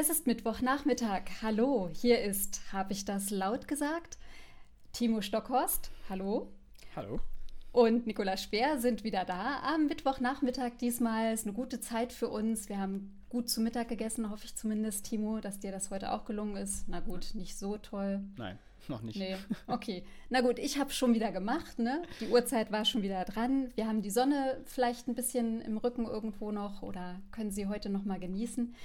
Es ist Mittwochnachmittag. Hallo, hier ist, habe ich das laut gesagt? Timo Stockhorst. Hallo. Hallo. Und Nicola Speer sind wieder da am Mittwochnachmittag. Diesmal ist eine gute Zeit für uns. Wir haben gut zu Mittag gegessen, hoffe ich zumindest, Timo, dass dir das heute auch gelungen ist. Na gut, nicht so toll. Nein, noch nicht. Nee, okay. Na gut, ich habe schon wieder gemacht, ne? Die Uhrzeit war schon wieder dran. Wir haben die Sonne vielleicht ein bisschen im Rücken irgendwo noch oder können sie heute noch mal genießen.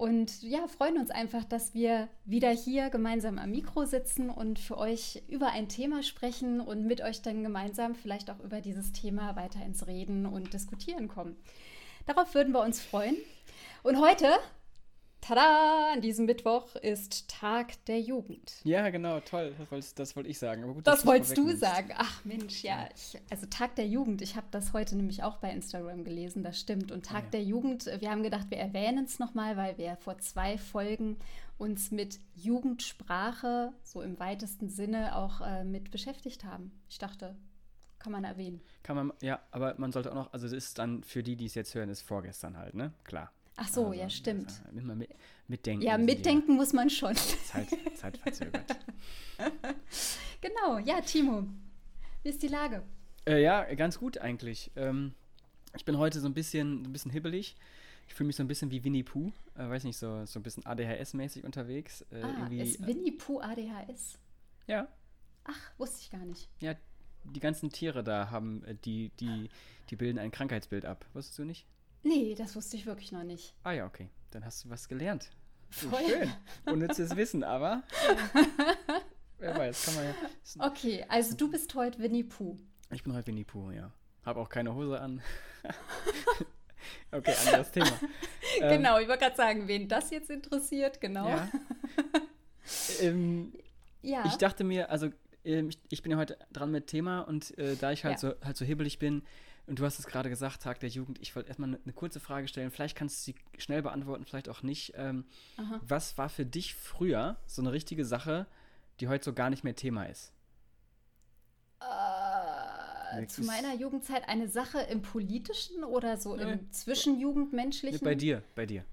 Und ja, freuen uns einfach, dass wir wieder hier gemeinsam am Mikro sitzen und für euch über ein Thema sprechen und mit euch dann gemeinsam vielleicht auch über dieses Thema weiter ins Reden und Diskutieren kommen. Darauf würden wir uns freuen. Und heute Tada! An diesem Mittwoch ist Tag der Jugend. Ja, genau, toll. Das wollte, das wollte ich sagen. Gut, das wolltest du sagen. Ach Mensch, ja. Ich, also Tag der Jugend. Ich habe das heute nämlich auch bei Instagram gelesen. Das stimmt. Und Tag ah, ja. der Jugend. Wir haben gedacht, wir erwähnen es nochmal, weil wir vor zwei Folgen uns mit Jugendsprache so im weitesten Sinne auch äh, mit beschäftigt haben. Ich dachte, kann man erwähnen. Kann man, ja, aber man sollte auch noch, also es ist dann für die, die es jetzt hören, ist vorgestern halt, ne? Klar. Ach so, also, ja, stimmt. Also, immer mit, mitdenken. Ja, mitdenken muss man schon. Zeit, Zeitverzögert. genau, ja, Timo. Wie ist die Lage? Äh, ja, ganz gut eigentlich. Ähm, ich bin heute so ein bisschen, ein bisschen hibbelig. Ich fühle mich so ein bisschen wie Winnie Pooh. Äh, weiß nicht, so, so ein bisschen ADHS-mäßig unterwegs. Äh, ah, ist Winnie Pooh ADHS? Ja. Ach, wusste ich gar nicht. Ja, die ganzen Tiere da haben, äh, die, die, die bilden ein Krankheitsbild ab. Wusstest du nicht? Nee, das wusste ich wirklich noch nicht. Ah ja, okay. Dann hast du was gelernt. Voll. Schön. Unnützes Wissen, aber wer weiß, kann man ja. Okay, also du bist heute Winnie Pooh. Ich bin heute Winnie Pooh, ja. Hab auch keine Hose an. okay, anderes Thema. genau, ähm, ich wollte gerade sagen, wen das jetzt interessiert, genau. Ja. ähm, ja. Ich dachte mir, also ähm, ich, ich, bin ja heute dran mit Thema und äh, da ich halt, ja. so, halt so hibbelig bin, und du hast es gerade gesagt, Tag der Jugend. Ich wollte erstmal eine, eine kurze Frage stellen. Vielleicht kannst du sie schnell beantworten, vielleicht auch nicht. Ähm, was war für dich früher so eine richtige Sache, die heute so gar nicht mehr Thema ist? Äh, zu meiner Jugendzeit eine Sache im politischen oder so nee. im zwischenjugendmenschlichen? Nee, bei dir, bei dir.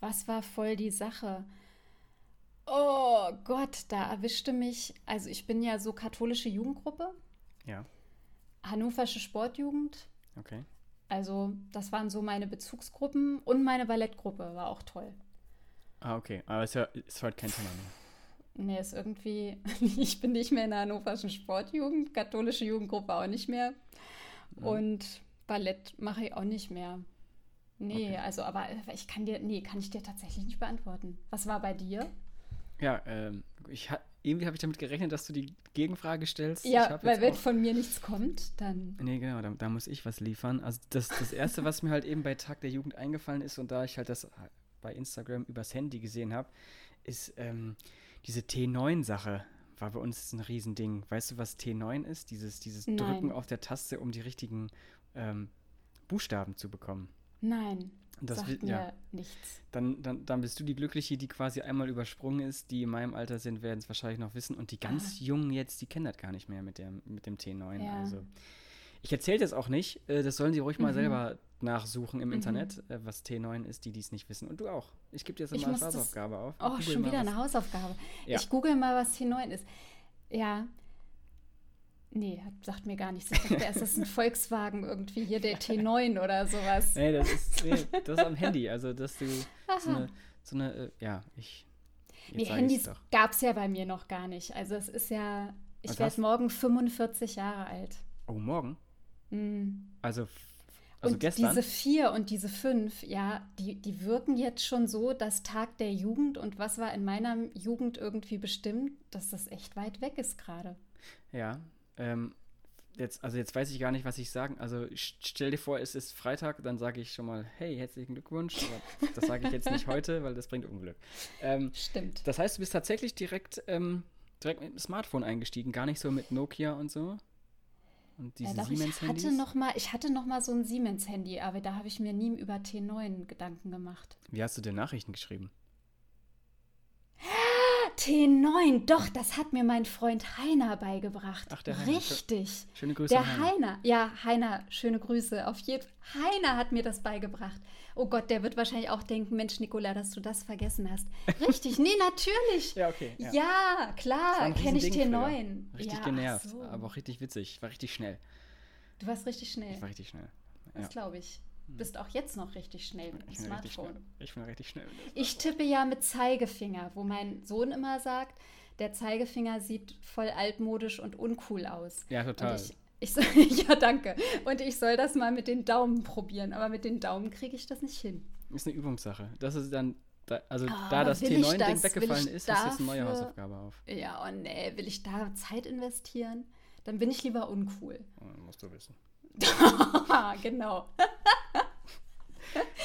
Was war voll die Sache? Oh Gott, da erwischte mich. Also ich bin ja so katholische Jugendgruppe. Ja. Hannoversche Sportjugend. Okay. Also, das waren so meine Bezugsgruppen und meine Ballettgruppe war auch toll. Ah, okay. Aber ja ist heute kein Thema mehr. Nee, ist irgendwie, ich bin nicht mehr in der Hannoverschen Sportjugend, katholische Jugendgruppe auch nicht mehr. Mhm. Und Ballett mache ich auch nicht mehr. Nee, okay. also, aber ich kann dir, nee, kann ich dir tatsächlich nicht beantworten. Was war bei dir? Ja, ähm, ich, irgendwie habe ich damit gerechnet, dass du die Gegenfrage stellst. Ja, weil wenn von mir nichts kommt, dann. Nee, genau, da, da, muss ich was liefern. Also das, das Erste, was mir halt eben bei Tag der Jugend eingefallen ist und da ich halt das bei Instagram übers Handy gesehen habe, ist ähm, diese T9-Sache war bei uns ein Riesending. Weißt du, was T9 ist? Dieses, dieses Drücken auf der Taste, um die richtigen ähm, Buchstaben zu bekommen. Nein. Das sagt mir ja. nichts. Dann, dann, dann bist du die Glückliche, die quasi einmal übersprungen ist. Die in meinem Alter sind, werden es wahrscheinlich noch wissen. Und die ganz ah. Jungen jetzt, die kennen das gar nicht mehr mit dem, mit dem T9. Ja. Also ich erzähle das auch nicht. Äh, das sollen sie ruhig mhm. mal selber nachsuchen im mhm. Internet, äh, was T9 ist, die dies nicht wissen. Und du auch. Ich gebe dir jetzt mal eine Hausaufgabe auf. Oh, schon wieder eine Hausaufgabe. Ja. Ich google mal, was T9 ist. Ja, Nee, sagt mir gar nichts. Ich dachte erst, das ist ein Volkswagen irgendwie hier, der T9 oder sowas. Nee, das ist, nee, das ist am Handy. Also, dass du so eine, so eine äh, ja, ich. Nee, Handys gab es ja bei mir noch gar nicht. Also, es ist ja, ich werde morgen 45 Jahre alt. Oh, morgen? Mhm. Also, also und gestern? diese vier und diese fünf, ja, die, die wirken jetzt schon so, dass Tag der Jugend und was war in meiner Jugend irgendwie bestimmt, dass das echt weit weg ist gerade. Ja, ähm, jetzt, also jetzt weiß ich gar nicht, was ich sagen. Also stell dir vor, es ist Freitag, dann sage ich schon mal, hey, herzlichen Glückwunsch. Aber das sage ich jetzt nicht heute, weil das bringt Unglück. Ähm, Stimmt. Das heißt, du bist tatsächlich direkt, ähm, direkt mit dem Smartphone eingestiegen, gar nicht so mit Nokia und so. Und diese ja, Siemens-Handys? Ich hatte noch mal, ich hatte noch mal so ein Siemens-Handy, aber da habe ich mir nie über T9 Gedanken gemacht. Wie hast du denn Nachrichten geschrieben? T9, doch, das hat mir mein Freund Heiner beigebracht. Ach, der Heiner. Richtig. Schöne Grüße Der Heiner. Heiner, ja, Heiner, schöne Grüße. Auf jeden Heiner hat mir das beigebracht. Oh Gott, der wird wahrscheinlich auch denken, Mensch, Nicola, dass du das vergessen hast. Richtig, nee, natürlich. Ja, okay. Ja. Ja, Das klar, kenne ich Riesending T9. früher. Richtig ja, genervt, so. aber auch richtig witzig. Ich war richtig schnell. Du warst richtig schnell. Ich war richtig schnell. Das Ja. glaube ich. Bist auch jetzt noch richtig schnell mit dem Ich bin richtig schnell. Smartphone. Ich bin richtig schnell. Ich tippe ja mit Zeigefinger, wo mein Sohn immer sagt, der Zeigefinger sieht voll altmodisch und uncool aus. Ja, total. Und ich, ich ja, danke. Und ich soll das mal mit den Daumen probieren, aber mit den Daumen kriege ich das nicht hin. Ist eine Übungssache. Das ist dann, da, also Ah, da das will ich T9-Ding das? Will weggefallen ist, ist jetzt eine neue dafür- Hausaufgabe auf. Ja, oh nee, will ich da Zeit investieren? Dann bin ich lieber uncool. Oh, musst du wissen. Genau.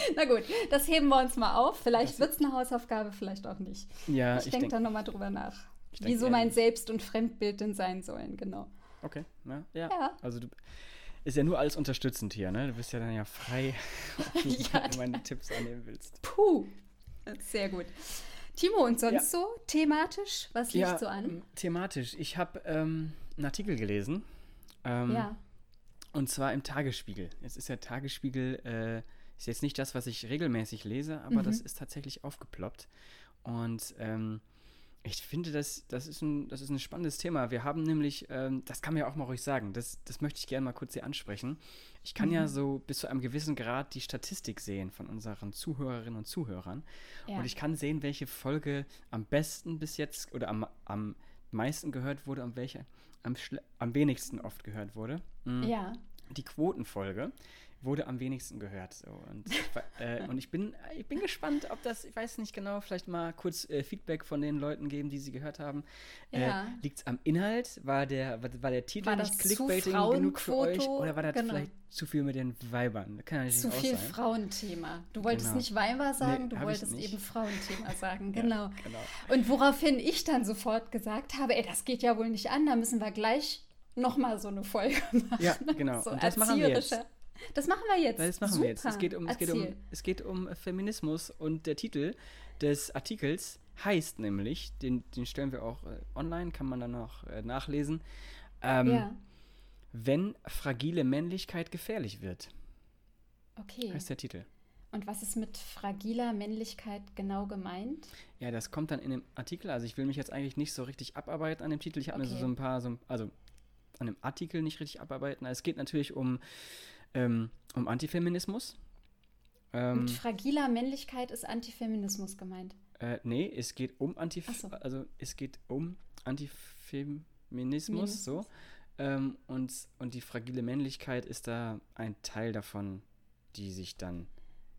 Na gut, das heben wir uns mal auf. Vielleicht wird es eine Hausaufgabe, vielleicht auch nicht. Ja, ich ich denke denke. da nochmal drüber nach. Denk Wieso mein. Selbst- und Fremdbild denn sein sollen, genau. Okay, ja, ja. Ja. Also du ist ja nur alles unterstützend hier, ne? Du bist ja dann ja frei, ob du Ja, meine Tipps annehmen willst. Puh, sehr gut. Timo, und sonst so thematisch? Was liegt ja, so an? thematisch. Ich habe ähm, einen Artikel gelesen. Ähm, Ja, Und zwar im Tagesspiegel. Jetzt ist der Tagesspiegel, äh, ist jetzt nicht das, was ich regelmäßig lese, aber Mhm. das ist tatsächlich aufgeploppt. Und ähm, ich finde, das, das, ist ein, das ist ein spannendes Thema. Wir haben nämlich, ähm, das kann man ja auch mal ruhig sagen, das, das möchte ich gerne mal kurz hier ansprechen. Ich kann ja Mhm. so bis zu einem gewissen Grad die Statistik sehen von unseren Zuhörerinnen und Zuhörern. ja. Und ich kann sehen, welche Folge am besten bis jetzt oder am, am meisten gehört wurde und welche am, am wenigsten oft gehört wurde. Mm ja. die Quotenfolge wurde am wenigsten gehört. So. Und, äh, und ich, bin, ich bin gespannt, ob das, ich weiß nicht genau, vielleicht mal kurz äh, Feedback von den Leuten geben, die sie gehört haben. Ja. Äh, Liegt es am Inhalt? War der, war, war der Titel War nicht zu clickbaiting genug für euch? Oder war das Genau. vielleicht zu viel mit den Weibern? Kann natürlich Zu auch viel sein. Frauenthema. Du wolltest Genau. nicht Weiber sagen, Nee, du wolltest nicht. eben Frauenthema sagen, Ja, genau. genau. Und woraufhin ich dann sofort gesagt habe, ey, das geht ja wohl nicht an, da müssen wir gleich nochmal so eine Folge machen. Ja, genau. So Und das machen wir jetzt. Das machen wir jetzt. Das machen Super. wir jetzt. Es geht, um, es, geht um, es geht um Feminismus und der Titel des Artikels heißt nämlich, den, den stellen wir auch äh, online, kann man dann noch äh, nachlesen, ähm, ja, wenn fragile Männlichkeit gefährlich wird, okay. heißt der Titel. Und was ist mit fragiler Männlichkeit genau gemeint? Ja, das kommt dann in dem Artikel. Also ich will mich jetzt eigentlich nicht so richtig abarbeiten an dem Titel. Ich habe mir so, Okay. so ein paar, so, also an dem Artikel nicht richtig abarbeiten. Es geht natürlich um, ähm, um Antifeminismus. Ähm, Mit fragiler Männlichkeit ist Antifeminismus gemeint. Äh, nee, es geht um Antif so. also es geht um Antifeminismus, Feminismus. so. Ähm, und, und die fragile Männlichkeit ist da ein Teil davon, die sich dann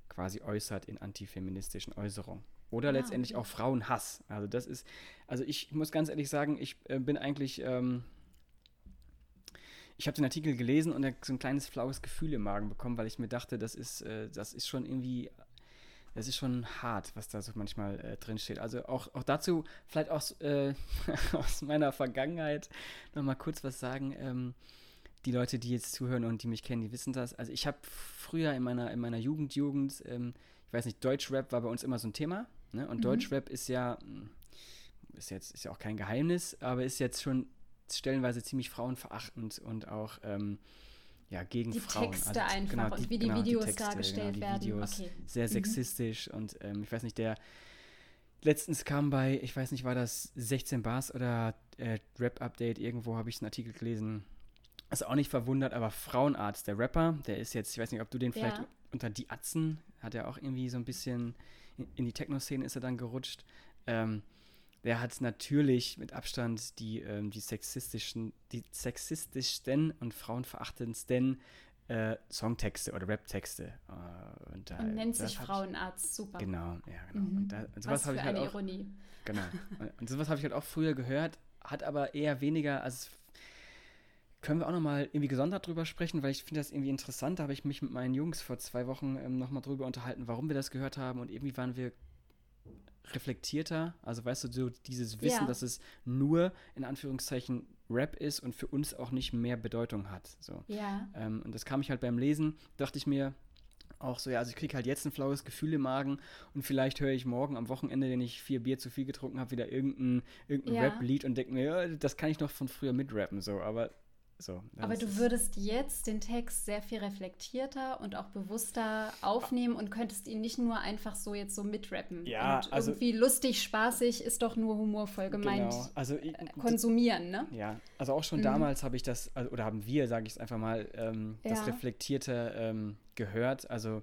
quasi äußert in antifeministischen Äußerungen. Oder Ah, letztendlich okay. auch Frauenhass. Also das ist, also ich muss ganz ehrlich sagen, ich äh, bin eigentlich, ähm, ich habe den Artikel gelesen und so ein kleines flaues Gefühl im Magen bekommen, weil ich mir dachte, das ist, äh, das ist schon irgendwie das ist schon hart, was da so manchmal äh, drin steht. Also auch, auch dazu vielleicht aus, äh, aus meiner Vergangenheit noch mal kurz was sagen. Ähm, die Leute, die jetzt zuhören und die mich kennen, die wissen das. Also ich habe früher in meiner, in meiner Jugend, Jugend, ähm, ich weiß nicht, Deutschrap war bei uns immer so ein Thema. Ne? Und Mhm. Deutschrap ist ja, mh, ist jetzt ist ja auch kein Geheimnis, aber ist jetzt schon stellenweise ziemlich frauenverachtend und auch ähm, ja, gegen Die Frauen. Texte Also, einfach genau, und wie die genau, Videos Texte, dargestellt die werden. Videos, Okay. sehr Mhm. sexistisch und ähm, ich weiß nicht, der letztens kam bei, ich weiß nicht, war das 16 Bars oder äh, Rap-Update, irgendwo habe ich einen Artikel gelesen. Ist auch nicht verwundert, aber Frauenarzt, der Rapper, der ist jetzt, ich weiß nicht, ob du den vielleicht Ja. unter die Atzen, hat er auch irgendwie so ein bisschen in, in die Techno-Szene ist er dann gerutscht. Ähm, der hat natürlich mit Abstand die, ähm, die sexistischen, die sexistischsten und frauenverachtendsten äh, Songtexte oder Raptexte. Äh, und, da- Und nennt sich Frauenarzt. Super. Genau, ja, genau. Mhm. Und da, und Was sowas für ich halt eine auch, Ironie. genau. Und sowas habe ich halt auch früher gehört, hat aber eher weniger, also können wir auch nochmal irgendwie gesondert drüber sprechen, weil ich finde das irgendwie interessant. Da habe ich mich mit meinen Jungs vor zwei Wochen ähm, nochmal drüber unterhalten, warum wir das gehört haben und irgendwie waren wir reflektierter. Also weißt du, so dieses Wissen, Ja. dass es nur in Anführungszeichen Rap ist und für uns auch nicht mehr Bedeutung hat. So. Ja. Ähm, und das kam ich halt beim Lesen, dachte ich mir, auch so, ja, also ich kriege halt jetzt ein flaues Gefühl im Magen und vielleicht höre ich morgen am Wochenende, wenn ich vier Bier zu viel getrunken habe, wieder irgendein, irgendein Ja. Rap-Lied und denke mir, ja, das kann ich noch von früher mitrappen, so, aber so. Aber das du würdest jetzt den Text sehr viel reflektierter und auch bewusster aufnehmen und könntest ihn nicht nur einfach so jetzt so mitrappen. Ja, und also- irgendwie lustig, spaßig ist doch nur humorvoll gemeint. Genau, also ich, Konsumieren, ne? Ja, also auch schon Mhm. damals habe ich das, also, oder haben wir, sage ich es einfach mal, ähm, das Ja. Reflektierte ähm, gehört. Also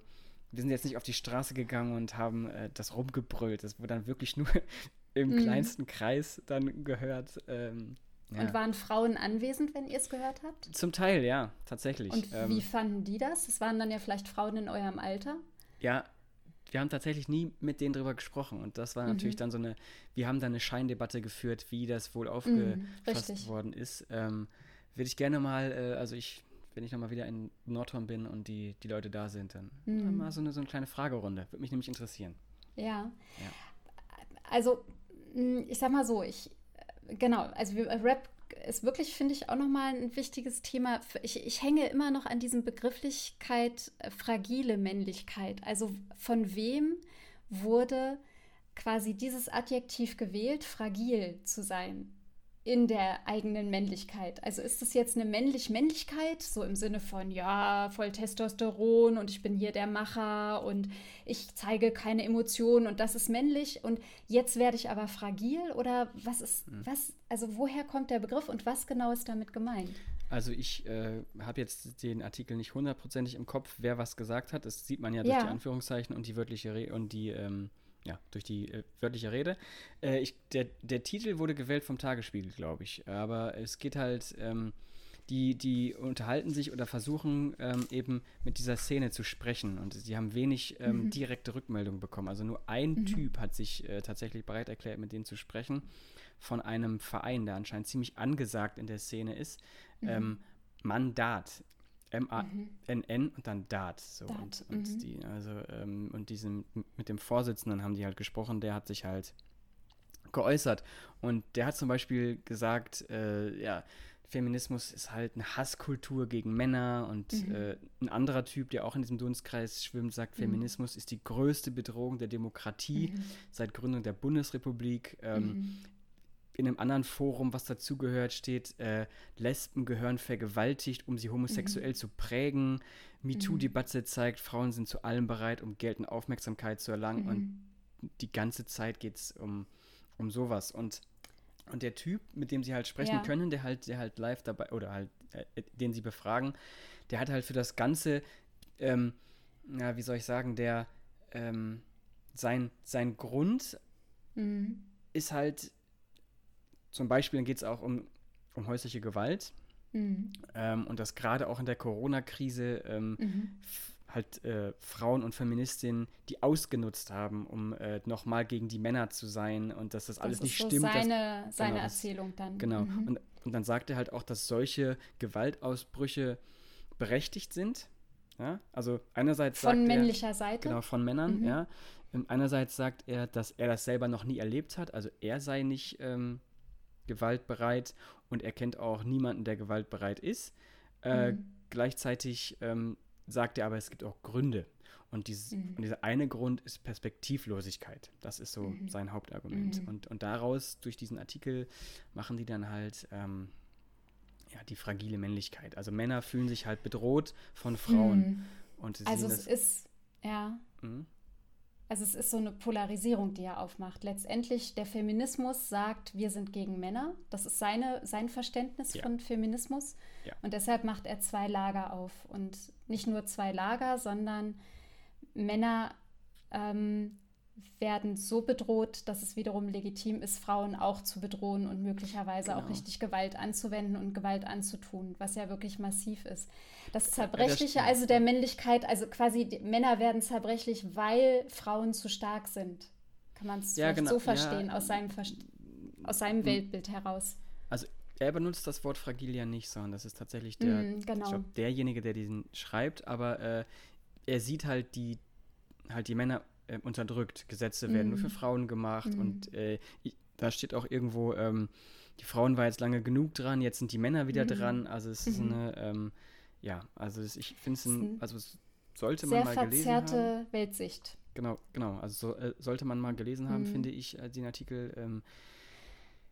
wir sind jetzt nicht auf die Straße gegangen und haben äh, das rumgebrüllt. Das wurde dann wirklich nur im Mhm. kleinsten Kreis dann gehört. Ähm, ja. Und waren Frauen anwesend, wenn ihr es gehört habt? Zum Teil, ja, tatsächlich. Und ähm, wie fanden die das? Es waren dann ja vielleicht Frauen in eurem Alter. Ja, wir haben tatsächlich nie mit denen drüber gesprochen. Und das war natürlich Mhm. dann so eine, wir haben dann eine Scheindebatte geführt, wie das wohl Mhm, aufgefasst richtig. worden ist. Ähm, Würde ich gerne mal, äh, also ich, wenn ich nochmal wieder in Nordhorn bin und die, die Leute da sind, dann Mhm. mal so eine, so eine kleine Fragerunde. Würde mich nämlich interessieren. Ja. Ja. Also, mh, ich sag mal so, ich, genau, also wir- Rap ist wirklich, finde ich, auch nochmal ein wichtiges Thema. Ich, ich hänge immer noch an diesem Begrifflichkeit äh, fragile Männlichkeit. Also von wem wurde quasi dieses Adjektiv gewählt, fragil zu sein? In der eigenen Männlichkeit. Also ist das jetzt eine Männlich-Männlichkeit, so im Sinne von, ja, voll Testosteron und ich bin hier der Macher und ich zeige keine Emotionen und das ist männlich und jetzt werde ich aber fragil oder was ist, was, also woher kommt der Begriff und was genau ist damit gemeint? Also ich äh, habe jetzt den Artikel nicht hundertprozentig im Kopf, wer was gesagt hat. Das sieht man ja durch Ja. die Anführungszeichen und die wörtliche Re und die ähm, ja durch die äh, wörtliche Rede. Äh, ich, der, der Titel wurde gewählt vom Tagesspiegel, glaube ich. Aber es geht halt ähm, die, die unterhalten sich oder versuchen ähm, eben mit dieser Szene zu sprechen und sie haben wenig ähm, Mhm. direkte Rückmeldung bekommen. Also nur ein Mhm. Typ hat sich äh, tatsächlich bereit erklärt, mit denen zu sprechen, von einem Verein, der anscheinend ziemlich angesagt in der Szene ist. Mhm. Ähm, Mandat. M-A-N-N und dann Dat. So. Dat, Und, und, mhm. die, also, ähm, und diesen, mit dem Vorsitzenden haben die halt gesprochen, der hat sich halt geäußert. Und der hat zum Beispiel gesagt, äh, ja, Feminismus ist halt eine Hasskultur gegen Männer und Mhm. äh, ein anderer Typ, der auch in diesem Dunstkreis schwimmt, sagt, Mhm. Feminismus ist die größte Bedrohung der Demokratie Mhm. seit Gründung der Bundesrepublik. Ähm, Mhm. In einem anderen Forum, was dazugehört, steht, äh, Lesben gehören vergewaltigt, um sie homosexuell zu prägen. MeToo-Debatte zeigt, Frauen sind zu allem bereit, um Geld und Aufmerksamkeit zu erlangen. Und Mhm. die ganze Zeit geht es um, um sowas. Und, und der Typ, mit dem sie halt sprechen Ja. können, der halt, der halt live dabei, oder halt, äh, den sie befragen, der hat halt für das Ganze, ähm, ja, wie soll ich sagen, der, ähm, sein, sein Grund Mhm. ist halt, zum Beispiel geht es auch um, um häusliche Gewalt Mhm. ähm, und dass gerade auch in der Corona-Krise ähm, Mhm. halt äh, Frauen und Feministinnen die ausgenutzt haben, um äh, nochmal gegen die Männer zu sein und dass das alles das nicht so stimmt. dass- Seine, seine genau, Erzählung dann. Genau. Mhm. Und, und dann sagt er halt auch, dass solche Gewaltausbrüche berechtigt sind. Ja? Also einerseits Von sagt er, männlicher Seite. Genau, von Männern, Mhm. ja. Einerseits sagt er, dass er das selber noch nie erlebt hat, also er sei nicht ähm, gewaltbereit und er kennt auch niemanden, der gewaltbereit ist. Äh, Mhm. Gleichzeitig ähm, sagt er aber, es gibt auch Gründe. Und, dieses, Mhm. und dieser eine Grund ist Perspektivlosigkeit. Das ist so Mhm. sein Hauptargument. Mhm. Und, und daraus, durch diesen Artikel, machen die dann halt ähm, ja, die fragile Männlichkeit. Also Männer fühlen sich halt bedroht von Frauen. Mhm. Und sie Also es das, ist, ja, Mhm. Also es ist so eine Polarisierung, die er aufmacht. Letztendlich, der Feminismus sagt, wir sind gegen Männer. Das ist seine, sein Verständnis Ja. von Feminismus. Ja. Und deshalb macht er zwei Lager auf. Und nicht nur zwei Lager, sondern Männer ähm, werden so bedroht, dass es wiederum legitim ist, Frauen auch zu bedrohen und möglicherweise auch Genau. richtig Gewalt anzuwenden und Gewalt anzutun, was ja wirklich massiv ist. Das Zerbrechliche, also der Männlichkeit, also quasi Männer werden zerbrechlich, weil Frauen zu stark sind. Kann man es Ja, genau, so verstehen, ja. aus seinem, Verst aus seinem Mhm. Weltbild heraus. Also er benutzt das Wort fragil ja nicht, sondern das ist tatsächlich der, Mm, genau. glaub, derjenige, der diesen schreibt, aber äh, er sieht halt die, halt die Männer äh, unterdrückt. Gesetze werden nur für Frauen gemacht Mm. und äh, da steht auch irgendwo, ähm, die Frauen war jetzt lange genug dran, jetzt sind die Männer wieder Mhm. dran. Also es ist Mhm. eine, ähm, ja, also es, ich finde es ein, also es, sollte Sehr man mal gelesen verzerrte haben. Weltsicht. Genau, genau. Also so, äh, sollte man mal gelesen haben, Mhm. finde ich, äh, den Artikel. Ähm,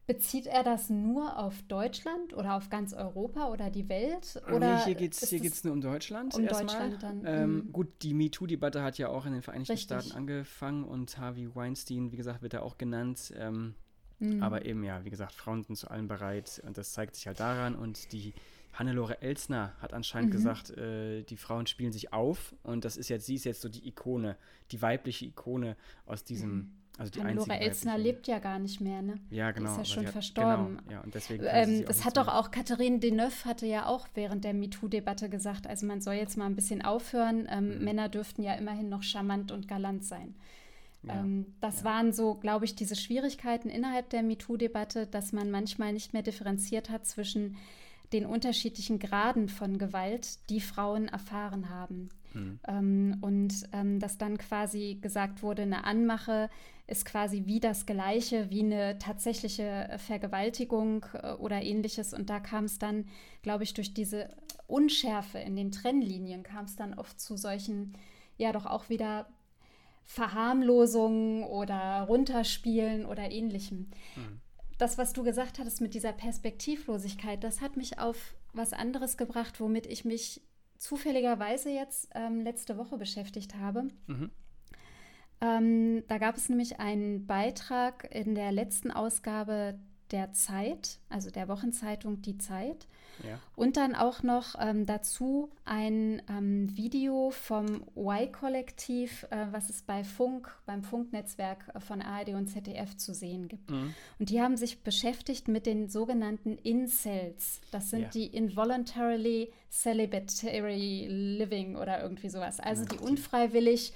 Bezieht er das nur auf Deutschland oder auf ganz Europa oder die Welt? nee, Oder hier geht es hier geht's nur um Deutschland. um erstmal. Deutschland dann, Ähm, mhm. Gut, die MeToo-Debatte hat ja auch in den Vereinigten Richtig. Staaten angefangen und Harvey Weinstein, wie gesagt, wird da auch genannt. Ähm, Mhm. Aber eben, ja, wie gesagt, Frauen sind zu allem bereit und das zeigt sich halt daran. Und die Hannelore Elsner hat anscheinend Mhm. gesagt, äh, die Frauen spielen sich auf und das ist jetzt, sie ist jetzt so die Ikone, die weibliche Ikone aus diesem, also die Hannelore Elsner lebt ja gar nicht mehr, ne? Ja, genau. ist ja schon hat, verstorben. Genau, ja, und deswegen Ähm, das hat doch auch Catherine Deneuve hatte ja auch während der MeToo-Debatte gesagt, also man soll jetzt mal ein bisschen aufhören. Ähm, Mhm. Männer dürften ja immerhin noch charmant und galant sein. Ja, ähm, das ja. waren so, glaube ich, diese Schwierigkeiten innerhalb der MeToo-Debatte, dass man manchmal nicht mehr differenziert hat zwischen den unterschiedlichen Graden von Gewalt, die Frauen erfahren haben. Hm. Ähm, und ähm, dass dann quasi gesagt wurde, eine Anmache ist quasi wie das Gleiche, wie eine tatsächliche Vergewaltigung äh, oder ähnliches. Und da kam es dann, glaube ich, durch diese Unschärfe in den Trennlinien, kam es dann oft zu solchen, ja doch auch wieder Verharmlosungen oder Runterspielen oder ähnlichem. Hm. Das, was du gesagt hattest mit dieser Perspektivlosigkeit, das hat mich auf was anderes gebracht, womit ich mich zufälligerweise jetzt ähm, letzte Woche beschäftigt habe. Mhm. Ähm, da gab es nämlich einen Beitrag in der letzten Ausgabe der Zeit, also der Wochenzeitung Die Zeit. Ja. Und dann auch noch ähm, dazu ein ähm, Video vom Y-Kollektiv, äh, was es bei Funk, beim Funknetzwerk äh, von ARD und ZDF zu sehen gibt. Mhm. Und die haben sich beschäftigt mit den sogenannten Incels. Das sind Ja. die Involuntarily Celibatory Living oder irgendwie sowas. Also Genau, die unfreiwillig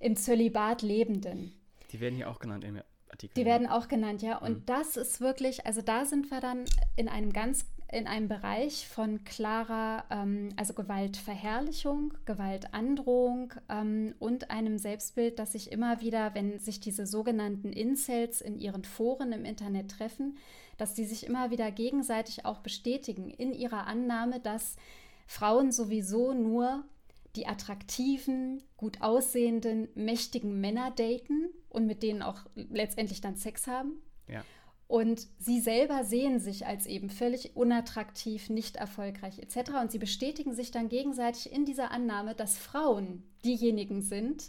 im Zölibat Lebenden. Die werden hier auch genannt im Artikel. Die ja. werden auch genannt, ja. Und Mhm. das ist wirklich, also da sind wir dann in einem ganz, in einem Bereich von klarer, ähm, also Gewaltverherrlichung, Gewaltandrohung ähm, und einem Selbstbild, das sich immer wieder, wenn sich diese sogenannten Incels in ihren Foren im Internet treffen, dass die sich immer wieder gegenseitig auch bestätigen in ihrer Annahme, dass Frauen sowieso nur die attraktiven, gut aussehenden, mächtigen Männer daten und mit denen auch letztendlich dann Sex haben. Ja. Und sie selber sehen sich als eben völlig unattraktiv, nicht erfolgreich etc. Und sie bestätigen sich dann gegenseitig in dieser Annahme, dass Frauen diejenigen sind,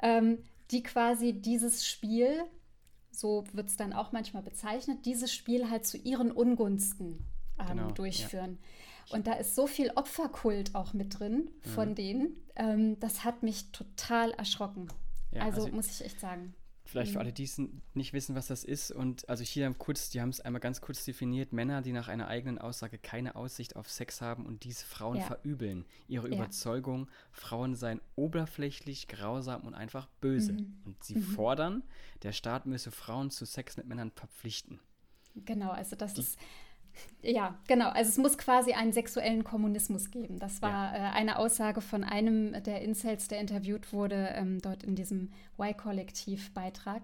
ähm, die quasi dieses Spiel, so wird es dann auch manchmal bezeichnet, dieses Spiel halt zu ihren Ungunsten ähm, Genau, ja. durchführen. Und da ist so viel Opferkult auch mit drin von denen. Ähm, das hat mich total erschrocken. Ja, also, also- muss ich echt sagen. Vielleicht für Mhm. alle, die es nicht wissen, was das ist. Und also hier kurz, die haben es einmal ganz kurz definiert. Männer, die nach einer eigenen Aussage keine Aussicht auf Sex haben und dies Frauen Ja. verübeln. Ihre Ja. Überzeugung, Frauen seien oberflächlich, grausam und einfach böse. Mhm. Und sie fordern, der Staat müsse Frauen zu Sex mit Männern verpflichten. Genau, also das ist, ja, genau, also es muss quasi einen sexuellen Kommunismus geben. Das war äh, eine Aussage von einem der Incels, der interviewt wurde, ähm, dort in diesem Y-Kollektiv-Beitrag.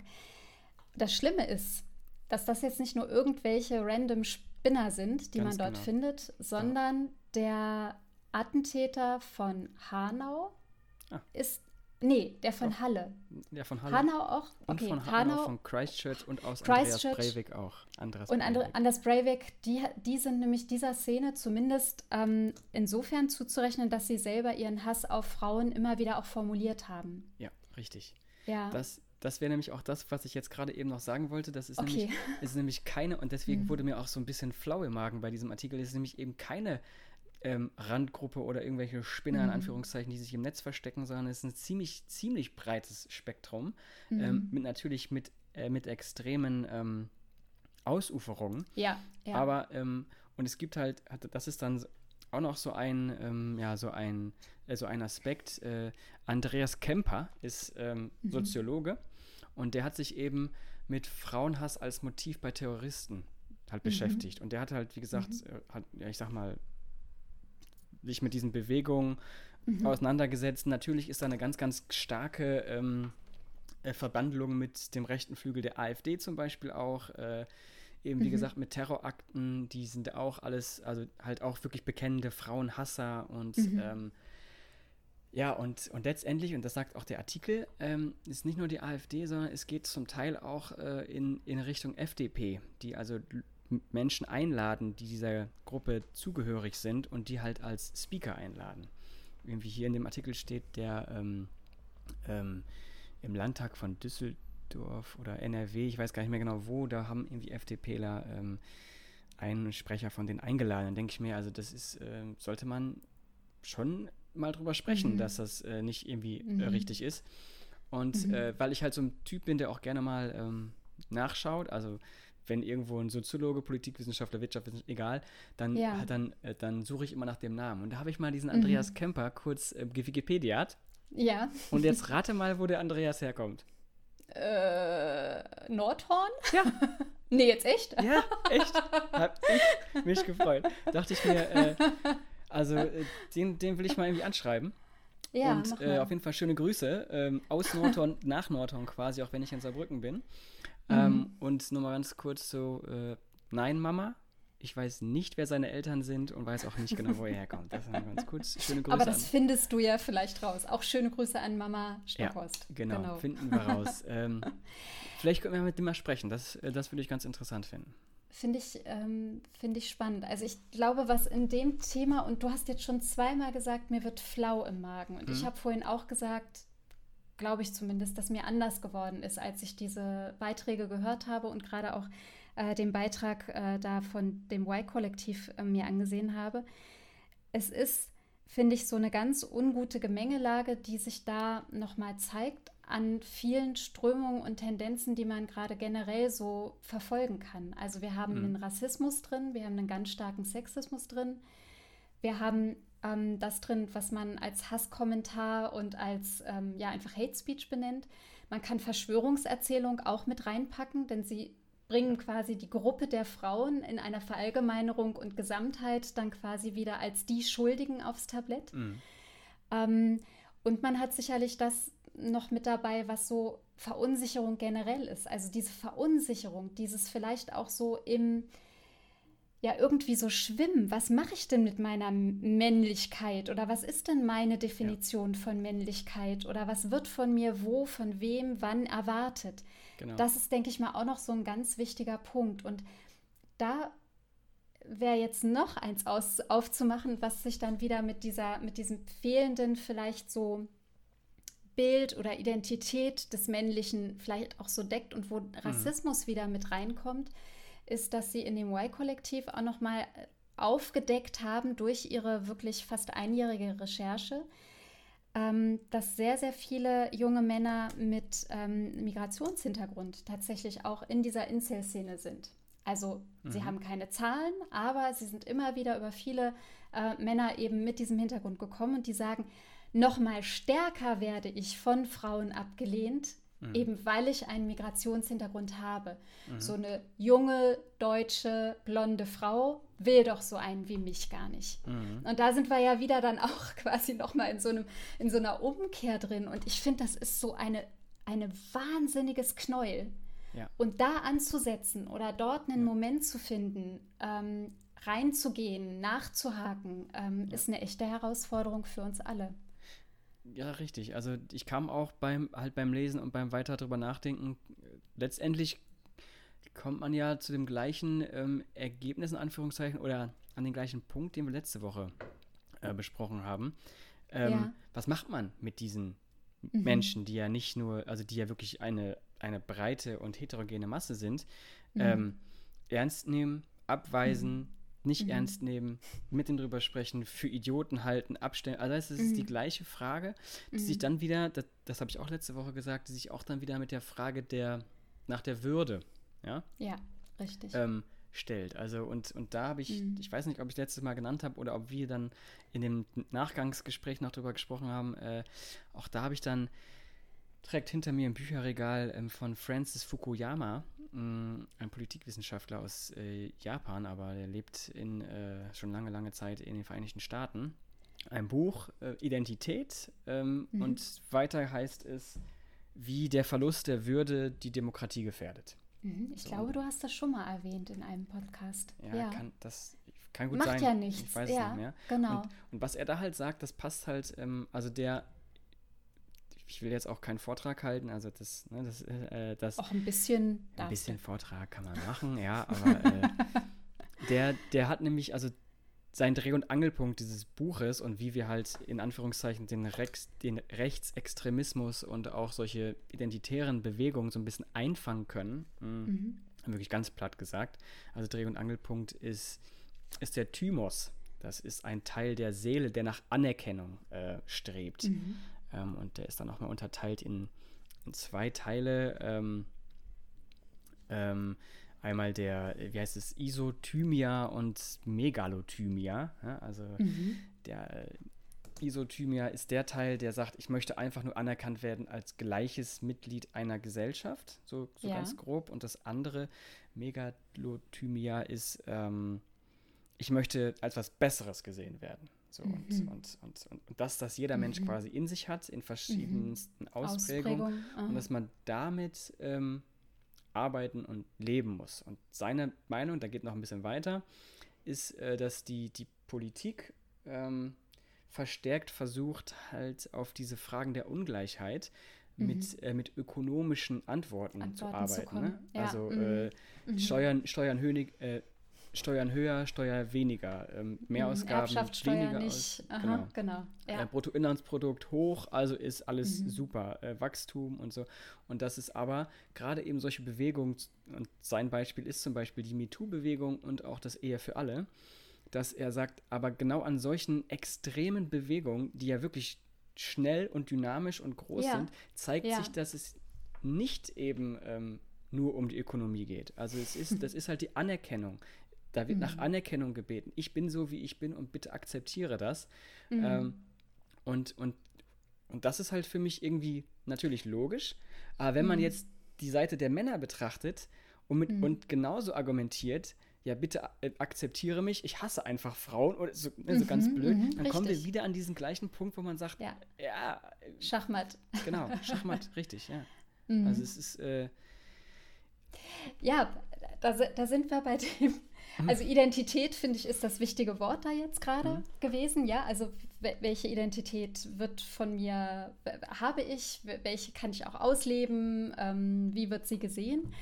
Das Schlimme ist, dass das jetzt nicht nur irgendwelche random Spinner sind, die Ganz man dort genau. findet, sondern der Attentäter von Hanau Ah. ist, nee, der von Halle. Ja, von Halle. Hanau auch? und Okay, von Hanau, Hanau von Christchurch und aus Christchurch. Andreas Breivik auch. Andreas Und Breivik. Anders Breivik, die, die sind nämlich dieser Szene zumindest ähm, insofern zuzurechnen, dass sie selber ihren Hass auf Frauen immer wieder auch formuliert haben. Ja, richtig. Ja, Das, das wäre nämlich auch das, was ich jetzt gerade eben noch sagen wollte. Das ist, Okay. nämlich, ist nämlich keine, und deswegen Mhm. wurde mir auch so ein bisschen flau im Magen bei diesem Artikel, es ist nämlich eben keine ähm, Randgruppe oder irgendwelche Spinner in Mhm. Anführungszeichen, die sich im Netz verstecken, sondern es ist ein ziemlich, ziemlich breites Spektrum. Mhm. Ähm, mit natürlich mit, äh, mit extremen ähm, Ausuferungen. ja, ja. Aber, ähm, und es gibt halt, das ist dann auch noch so ein, ähm, ja, so ein, äh, so ein Aspekt. Äh, Andreas Kemper ist ähm, Mhm. Soziologe und der hat sich eben mit Frauenhass als Motiv bei Terroristen halt Mhm. beschäftigt. Und der hat halt, wie gesagt, äh, hat, ja, ich sag mal, sich mit diesen Bewegungen Mhm. auseinandergesetzt. Natürlich ist da eine ganz, ganz starke ähm, äh, Verbandelung mit dem rechten Flügel der AfD zum Beispiel auch. Äh, eben, wie Mhm. gesagt, mit Terrorakten, die sind auch alles, also halt auch wirklich bekennende Frauenhasser und Mhm. ähm, Ja, und, und letztendlich, und das sagt auch der Artikel, ähm, ist nicht nur die AfD, sondern es geht zum Teil auch äh, in, in Richtung FDP, die also Menschen einladen, die dieser Gruppe zugehörig sind und die halt als Speaker einladen. Irgendwie hier in dem Artikel steht, der ähm, ähm, im Landtag von Düsseldorf oder NRW, ich weiß gar nicht mehr genau wo, da haben irgendwie FDPler ähm, einen Sprecher von denen eingeladen. Dann denke ich mir, also das ist, äh, sollte man schon mal drüber sprechen, mhm. dass das äh, nicht irgendwie äh, mhm. äh, richtig ist. Und mhm. äh, weil ich halt so ein Typ bin, der auch gerne mal ähm, nachschaut, also wenn irgendwo ein Soziologe, Politikwissenschaftler, Wirtschaftswissenschaftler, egal, dann, ja. dann, äh, dann suche ich immer nach dem Namen. Und da habe ich mal diesen mhm. Andreas Kemper kurz äh, gewikipediat. Ja. Und jetzt rate mal, wo der Andreas herkommt. Äh, Nordhorn? Ja. nee, jetzt echt? Ja, echt. Hab ich mich gefreut. Dachte ich mir, äh, also, äh, den, den will ich mal irgendwie anschreiben. Ja, und äh, auf jeden Fall schöne Grüße ähm, aus Nordhorn nach Nordhorn quasi, auch wenn ich in Saarbrücken bin. Mhm. Ähm, und nur mal ganz kurz so: äh, Nein, Mama, ich weiß nicht, wer seine Eltern sind und weiß auch nicht genau, wo er herkommt. Das ist ganz kurz. Schöne Grüße. Aber das an. findest du ja vielleicht raus. Auch schöne Grüße an Mama Stockhorst. Ja, genau, genau, finden wir raus. ähm, vielleicht können wir mit dem mal sprechen. Das, äh, das würde ich ganz interessant finden. Finde ich, ähm, find ich spannend. Also ich glaube, was in dem Thema, und du hast jetzt schon zweimal gesagt, mir wird flau im Magen. Und mhm. ich habe vorhin auch gesagt, glaube ich zumindest, dass mir anders geworden ist, als ich diese Beiträge gehört habe und gerade auch äh, den Beitrag äh, da von dem Y-Kollektiv äh, mir angesehen habe. Es ist, finde ich, so eine ganz ungute Gemengelage, die sich da nochmal zeigt an vielen Strömungen und Tendenzen, die man gerade generell so verfolgen kann. Also wir haben mhm. einen Rassismus drin, wir haben einen ganz starken Sexismus drin, wir haben ähm, das drin, was man als Hasskommentar und als ähm, ja einfach Hate Speech benennt. Man kann Verschwörungserzählung auch mit reinpacken, denn sie bringen quasi die Gruppe der Frauen in einer Verallgemeinerung und Gesamtheit dann quasi wieder als die Schuldigen aufs Tablett. Mhm. Ähm, und man hat sicherlich das noch mit dabei, was so Verunsicherung generell ist. Also diese Verunsicherung, dieses vielleicht auch so im, ja, irgendwie so schwimmen. Was mache ich denn mit meiner Männlichkeit? Oder was ist denn meine Definition ja. von Männlichkeit? Oder was wird von mir wo, von wem, wann erwartet? Genau. Das ist, denke ich mal, auch noch so ein ganz wichtiger Punkt. Und da wäre jetzt noch eins aus, aufzumachen, was sich dann wieder mit dieser, mit diesem fehlenden, vielleicht so Bild oder Identität des Männlichen vielleicht auch so deckt und wo mhm. Rassismus mhm. wieder mit reinkommt, ist, dass sie in dem Y-Kollektiv auch nochmal aufgedeckt haben durch ihre wirklich fast einjährige Recherche, ähm, dass sehr, sehr viele junge Männer mit ähm, Migrationshintergrund tatsächlich auch in dieser Incel-Szene sind. Also mhm. sie haben keine Zahlen, aber sie sind immer wieder über viele äh, Männer eben mit diesem Hintergrund gekommen und die sagen, noch mal stärker werde ich von Frauen abgelehnt, mhm. eben weil ich einen Migrationshintergrund habe. Mhm. So eine junge, deutsche, blonde Frau will doch so einen wie mich gar nicht. Mhm. Und da sind wir ja wieder dann auch quasi noch mal in so, einem, in so einer Umkehr drin. Und ich finde, das ist so eine, eine wahnsinniges Knäuel. Ja. Und da anzusetzen oder dort einen. Moment zu finden, ähm, reinzugehen, nachzuhaken, ähm, ja. ist eine echte Herausforderung für uns alle. Ja, richtig. Also ich kam auch beim halt beim Lesen und beim weiter drüber nachdenken. Letztendlich kommt man ja zu dem gleichen ähm, Ergebnis in Anführungszeichen oder an den gleichen Punkt, den wir letzte Woche äh, besprochen haben. Ähm, ja. Was macht man mit diesen mhm. Menschen, die ja nicht nur, also die ja wirklich eine, eine breite und heterogene Masse sind, mhm. ähm, ernst nehmen, abweisen, mhm nicht mhm. ernst nehmen, mit denen drüber sprechen, für Idioten halten, abstellen. Also es ist mhm. die gleiche Frage, die mhm. sich dann wieder, das, das habe ich auch letzte Woche gesagt, die sich auch dann wieder mit der Frage der nach der Würde, ja? Ja, richtig. Ähm, stellt. Also und, und da habe ich, mhm. ich weiß nicht, ob ich letztes Mal genannt habe oder ob wir dann in dem Nachgangsgespräch noch drüber gesprochen haben, äh, auch da habe ich dann direkt hinter mir im Bücherregal ähm, von Francis Fukuyama Mm, ein Politikwissenschaftler aus äh, Japan, aber der lebt in, äh, schon lange, lange Zeit in den Vereinigten Staaten. Ein Buch, äh, Identität, ähm, mhm. und weiter heißt es, wie der Verlust der Würde die Demokratie gefährdet. Mhm. Ich so. glaube, du hast das schon mal erwähnt in einem Podcast. Ja, ja. Kann, das kann gut Macht sein. ja nichts. Ich weiß es ja, nicht mehr. genau. Und, und was er da halt sagt, das passt halt, ähm, also der, ich will jetzt auch keinen Vortrag halten, also das, ne, das, äh, das Auch ein bisschen. ein bisschen Vortrag kann man machen, ja, aber äh, der, der hat nämlich, also sein Dreh- und Angelpunkt dieses Buches und wie wir halt in Anführungszeichen den, Rex, den Rechtsextremismus und auch solche identitären Bewegungen so ein bisschen einfangen können, mh, Mhm. wirklich ganz platt gesagt. Also Dreh- und Angelpunkt ist, ist der Thymos. Das ist ein Teil der Seele, der nach Anerkennung äh, strebt. Mhm. Ähm, und der ist dann auch mal unterteilt in, in zwei Teile. Ähm, ähm, einmal der, wie heißt es, Isothymia und Megalothymia. Ja, also Mhm. der äh, Isothymia ist der Teil, der sagt, ich möchte einfach nur anerkannt werden als gleiches Mitglied einer Gesellschaft, so, so Ja. ganz grob. Und das andere, Megalothymia, ist, ähm, ich möchte als was Besseres gesehen werden. So, Mhm. und, und, und, und, und das, das jeder Mensch Mhm. quasi in sich hat, in verschiedensten Ausprägungen. Ausprägung. ah. Und dass man damit ähm, arbeiten und leben muss. Und seine Meinung, da geht noch ein bisschen weiter, ist, äh, dass die, die Politik ähm, verstärkt versucht, halt auf diese Fragen der Ungleichheit mit, äh, mit ökonomischen Antworten, zu Mhm. Antworten zu arbeiten. ne? kommen. Ja, Also mhm. äh, Mhm. Steuern, Steuern, hönig, äh, Steuern höher, Steuer weniger, ähm, mehr Mhm, Erbschaftssteuer weniger nicht. Aus, Aha, genau. genau. Ja. Äh, Bruttoinlandsprodukt hoch, also ist alles Mhm. super, äh, Wachstum und so. Und das ist aber gerade eben solche Bewegungen, und sein Beispiel ist zum Beispiel die MeToo-Bewegung und auch das Ehe für alle, dass er sagt, aber genau an solchen extremen Bewegungen, die ja wirklich schnell und dynamisch und groß Ja. sind, zeigt Ja. sich, dass es nicht eben ähm, nur um die Ökonomie geht. Also es ist, das ist halt die Anerkennung. Da wird nach Mhm. Anerkennung gebeten. Ich bin so, wie ich bin und bitte akzeptiere das. Mhm. Ähm, und, und, und das ist halt für mich irgendwie natürlich logisch. Aber wenn man Mhm. jetzt die Seite der Männer betrachtet und, mit, Mhm. und genauso argumentiert, ja, bitte äh, akzeptiere mich, ich hasse einfach Frauen oder so, ne, so ganz Mhm, blöd, dann kommen wir richtig. wieder an diesen gleichen Punkt, wo man sagt, Ja. ja, Schachmatt. genau, Schachmatt, richtig, ja. Mhm. Also es ist, äh, Ja, da, da sind wir bei dem. Also Identität, finde ich, ist das wichtige Wort da jetzt gerade Mhm. gewesen. Ja, also wel- welche Identität wird von mir, habe ich, welche kann ich auch ausleben, ähm, wie wird sie gesehen?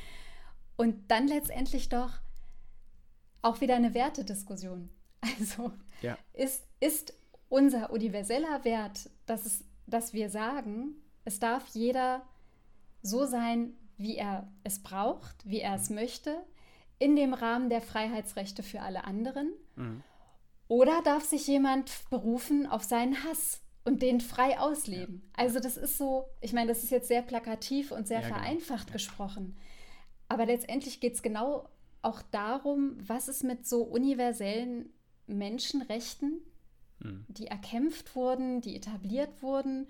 Und dann letztendlich doch auch wieder eine Wertediskussion. Also ja, ist, ist unser universeller Wert, dass, es, dass wir sagen, es darf jeder so sein, wie er es braucht, wie er es möchte, in dem Rahmen der Freiheitsrechte für alle anderen? mhm. Oder darf sich jemand berufen auf seinen Hass und den frei ausleben? Also das ist so, ich meine, das ist jetzt sehr plakativ und sehr Ja, genau. vereinfacht Ja. gesprochen. Aber letztendlich geht es genau auch darum, was es mit so universellen Menschenrechten, Mhm. die erkämpft wurden, die etabliert wurden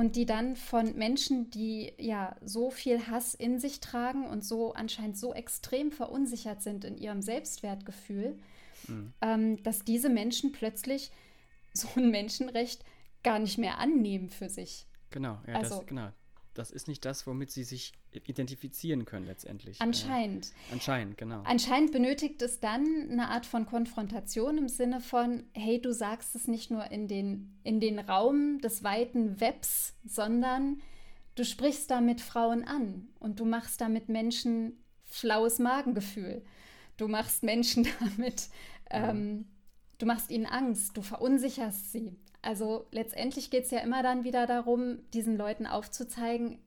und die dann von Menschen, die ja so viel Hass in sich tragen und so anscheinend so extrem verunsichert sind in ihrem Selbstwertgefühl, Mhm. ähm, dass diese Menschen plötzlich so ein Menschenrecht gar nicht mehr annehmen für sich. genau, ja, Also- das, genau. Das ist nicht das, womit sie sich identifizieren können letztendlich. Anscheinend. Äh, anscheinend, genau. Anscheinend benötigt es dann eine Art von Konfrontation im Sinne von, hey, du sagst es nicht nur in den, in den Raum des weiten Webs, sondern du sprichst damit Frauen an und du machst damit Menschen flaues Magengefühl. Du machst Menschen damit, ähm, du machst ihnen Angst, du verunsicherst sie. Also letztendlich geht es ja immer dann wieder darum, diesen Leuten aufzuzeigen,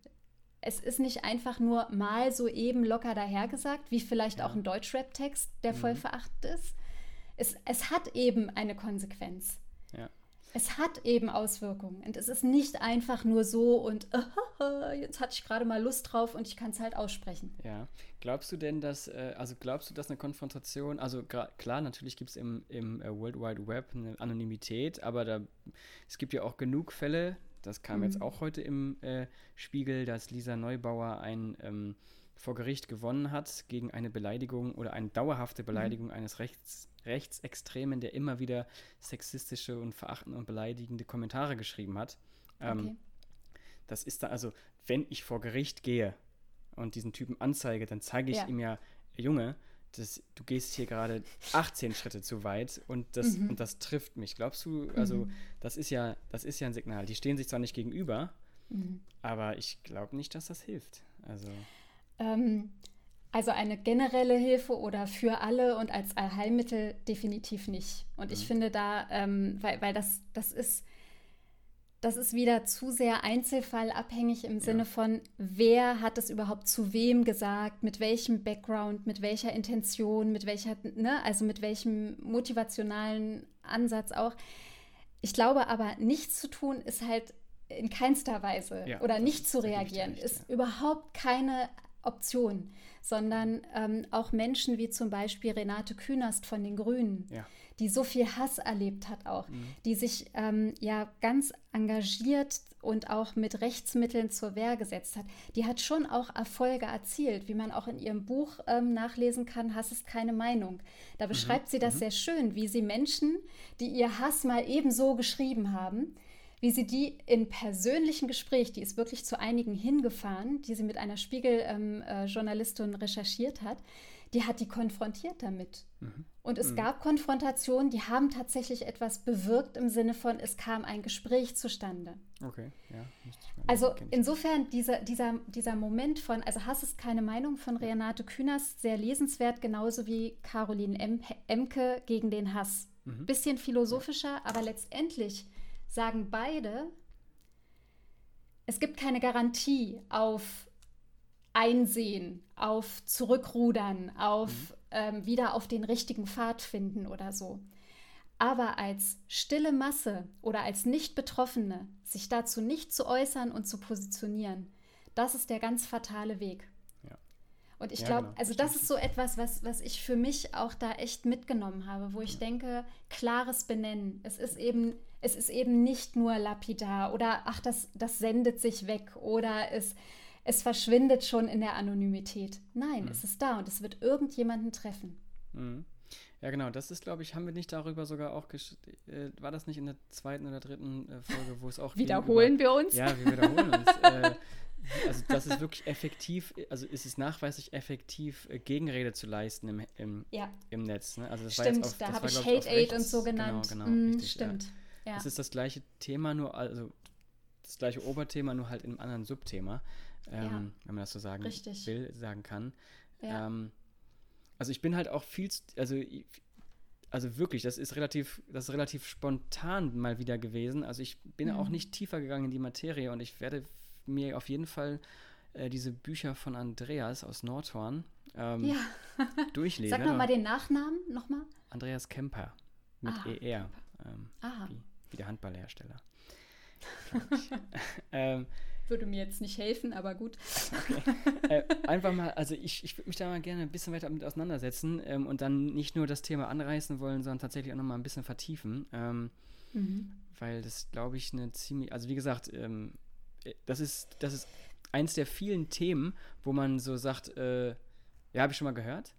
es ist nicht einfach nur mal so eben locker dahergesagt, wie vielleicht Ja. auch ein Deutschrap-Text, der voll Mhm. verachtet ist. Es, es hat eben eine Konsequenz. Ja. Es hat eben Auswirkungen. Und es ist nicht einfach nur so und jetzt hatte ich gerade mal Lust drauf und ich kann es halt aussprechen. Ja. Glaubst du denn, dass, äh, also glaubst du, dass eine Konfrontation, also klar, natürlich gibt es im, im äh, World Wide Web eine Anonymität, aber da, es gibt ja auch genug Fälle, das kam jetzt Mhm. auch heute im äh, Spiegel, dass Lisa Neubauer ein ähm, vor Gericht gewonnen hat gegen eine Beleidigung oder eine dauerhafte Beleidigung eines Rechts, Rechtsextremen, der immer wieder sexistische und verachtende und beleidigende Kommentare geschrieben hat. Ähm, Okay. das ist da, also, wenn ich vor Gericht gehe und diesen Typen anzeige, dann zeige ich Ja. ihm ja, Junge, das, du gehst hier gerade 18 Schritte zu weit und das, mhm. und das trifft mich. Glaubst du, also mhm. das ist ja, das ist ja ein Signal. Die stehen sich zwar nicht gegenüber, mhm. aber ich glaube nicht, dass das hilft. Also. Ähm, also eine generelle Hilfe oder für alle und als Allheilmittel definitiv nicht. Und ich mhm. finde da, ähm, weil, weil das, das ist das ist wieder zu sehr einzelfallabhängig im Sinne ja. von, wer hat es überhaupt zu wem gesagt, mit welchem Background, mit welcher Intention, mit welcher, ne, also mit welchem motivationalen Ansatz auch. Ich glaube aber, nichts zu tun ist halt in keinster Weise ja, oder nicht zu reagieren, recht, ist ja. überhaupt keine Option, sondern ähm, auch Menschen wie zum Beispiel Renate Künast von den Grünen. Ja die so viel Hass erlebt hat auch, mhm. die sich ähm, ja ganz engagiert und auch mit Rechtsmitteln zur Wehr gesetzt hat, die hat schon auch Erfolge erzielt, wie man auch in ihrem Buch ähm, nachlesen kann, Hass ist keine Meinung. Da mhm. beschreibt mhm. sie das mhm. sehr schön, wie sie Menschen, die ihr Hass mal ebenso geschrieben haben, wie sie die in persönlichem Gespräch, die ist wirklich zu einigen hingefahren, die sie mit einer Spiegel-Journalistin ähm, äh, recherchiert hat, die hat die konfrontiert damit. Mhm. Und es mhm. gab Konfrontationen, die haben tatsächlich etwas bewirkt im Sinne von, es kam ein Gespräch zustande. Okay, ja. Also insofern dieser, dieser, dieser Moment von, also Hass ist keine Meinung von Renate Künast, sehr lesenswert, genauso wie Caroline em Emke gegen den Hass. Mhm. Bisschen philosophischer, aber letztendlich sagen beide, es gibt keine Garantie auf Einsehen, auf Zurückrudern, auf mhm. ähm, wieder auf den richtigen Pfad finden oder so. Aber als stille Masse oder als Nicht-Betroffene sich dazu nicht zu äußern und zu positionieren, das ist der ganz fatale Weg. Ja. Und ich ja, glaube, genau. also das ist so etwas, was, was ich für mich auch da echt mitgenommen habe, wo ich ja. denke, klares Benennen. Es ist eben, es ist eben nicht nur lapidar oder ach, das, das sendet sich weg oder es es verschwindet schon in der Anonymität. Nein, mhm. es ist da und es wird irgendjemanden treffen. Mhm. Ja, genau, das ist, glaube ich, haben wir nicht darüber sogar auch, äh, war das nicht in der zweiten oder dritten äh, Folge, wo es auch Wiederholen wir uns? Ja, wir wiederholen uns. äh, also das ist wirklich effektiv, also ist es nachweislich effektiv, äh, Gegenrede zu leisten im, im, ja. im Netz. Ne? Also das stimmt, auf, da habe ich Hate Aid und so genannt. Genau, genau, mm, richtig, stimmt. Ja. Das ist das gleiche Thema, nur, also das gleiche Oberthema, nur halt in einem anderen Subthema ähm, ja. wenn man das so sagen Richtig. will, sagen kann. Ja. Ähm, also ich bin halt auch viel, also also wirklich, das ist relativ, das ist relativ spontan mal wieder gewesen. Also ich bin mhm. auch nicht tiefer gegangen in die Materie und ich werde mir auf jeden Fall äh, diese Bücher von Andreas aus Nordhorn ähm, ja. durchlesen. Sag nochmal den Nachnamen nochmal. Andreas Kemper mit ah, ER. Ähm, wie, wie, der Handballhersteller. ähm, würde mir jetzt nicht helfen, aber gut. Okay. äh, einfach mal, also ich, ich würde mich da mal gerne ein bisschen weiter damit auseinandersetzen ähm, und dann nicht nur das Thema anreißen wollen, sondern tatsächlich auch nochmal ein bisschen vertiefen. Ähm, mhm. Weil das, glaube ich, eine ziemlich, also wie gesagt, ähm, äh, das ist, das ist eins der vielen Themen, wo man so sagt, äh, ja, habe ich schon mal gehört.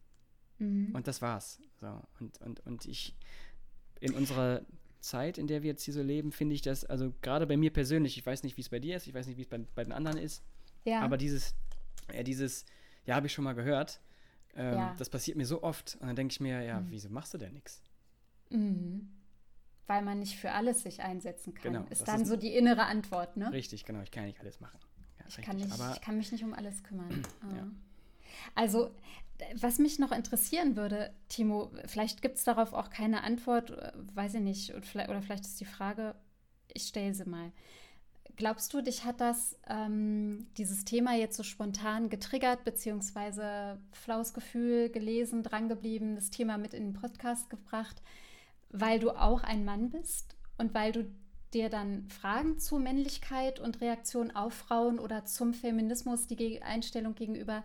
Mhm. Und das war's. So, und, und, und ich in unserer Zeit, in der wir jetzt hier so leben, finde ich das, also gerade bei mir persönlich, ich weiß nicht, wie es bei dir ist, ich weiß nicht, wie es bei, bei den anderen ist, ja. aber dieses, äh, dieses, ja, habe ich schon mal gehört, ähm, ja. das passiert mir so oft und dann denke ich mir, ja, mhm. wieso machst du denn nichts? Mhm. Weil man nicht für alles sich einsetzen kann. Genau, ist dann ist so die innere Antwort, ne? Richtig, genau, ich kann ja nicht alles machen. Ja, ich, kann nicht, ich kann mich nicht um alles kümmern. ja. Also was mich noch interessieren würde, Timo, vielleicht gibt es darauf auch keine Antwort, äh, weiß ich nicht, oder vielleicht, ist die Frage, ich stelle sie mal. Glaubst du, dich hat das, ähm, dieses Thema jetzt so spontan getriggert, beziehungsweise flaues Gefühl gelesen, drangeblieben, das Thema mit in den Podcast gebracht, weil du auch ein Mann bist und weil du dir dann Fragen zu Männlichkeit und Reaktion auf Frauen oder zum Feminismus, die Einstellung gegenüber